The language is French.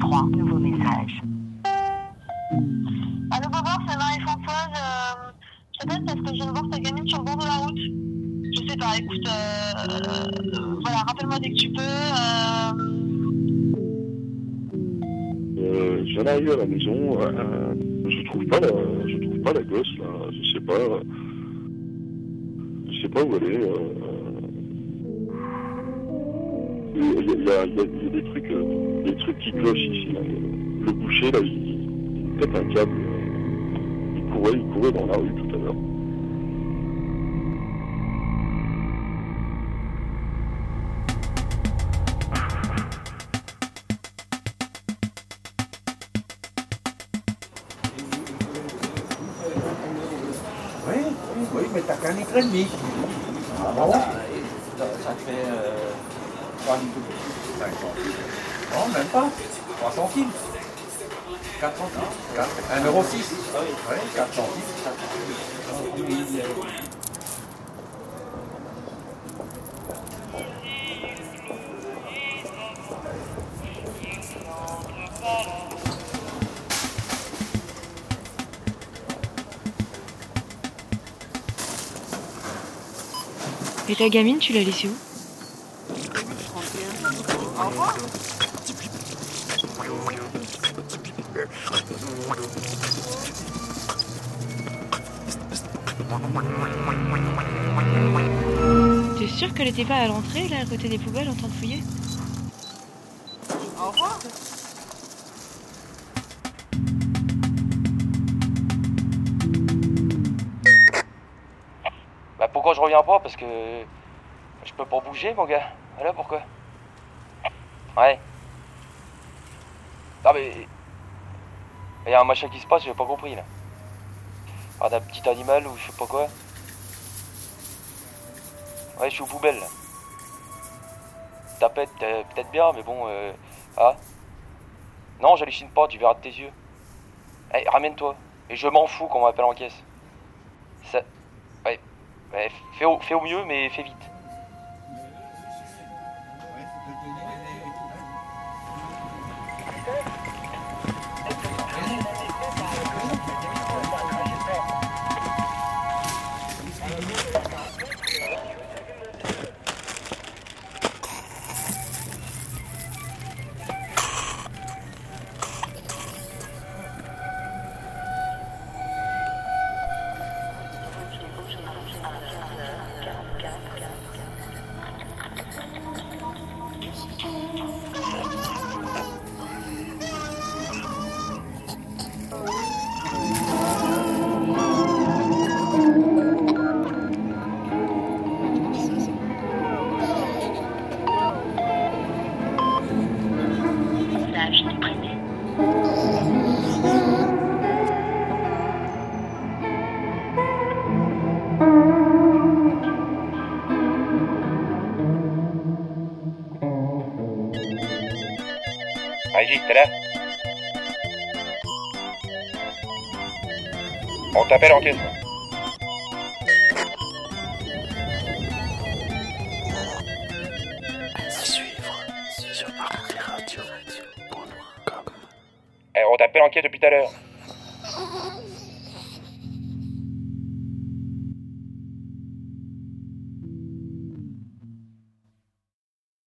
3. Nouveau message. Allô Bobo, c'est Marie-Françoise. Euh, je t'appelle parce que je viens de voir ta gamine sur le bord de la route. Je sais pas, écoute, euh, euh, voilà, rappelle-moi dès que tu peux. Euh, Euh, je viens d'arriver à la maison, euh, je trouve pas la, je trouve pas la gosse là, je sais pas, je sais pas où elle est. Il y, a, il y a- il y a- il y a des trucs, euh, des trucs qui clochent ici. là. Le boucher là, il, il pète un câble. euh, Il courait, il courait dans la rue tout à l'heure. Oui, oui, oui, mais t'as qu'un litre et demi. Ah bon? Ça, ça fait euh, 3 litres. 5 centimes. Non, même pas. 3 centimes. 4 centimes. 4, 1 euro 6. Oui, 4 centimes. Et ta gamine, tu l'as laissée où? T'es sûr qu'elle était pas à l'entrée, là, à côté des poubelles, en train de fouiller au revoir. Bah pourquoi je reviens pas? Parce que je peux pas bouger mon gars. Voilà pourquoi? Ouais. Non mais... Il y a un machin qui se passe, j'ai pas compris là. Ah d'un petit animal ou je sais pas quoi. Ouais je suis aux poubelles là. Tapette euh, peut-être bien mais bon euh... Ah Non j'hallucine pas, tu verras de tes yeux. Eh ramène-toi. Et je m'en fous qu'on m'appelle en caisse. Ça... Ouais, fais au mieux, mais fais vite. T'es là On t'appelle en caisse. Eh, on t'appelle en caisse depuis tout à l'heure.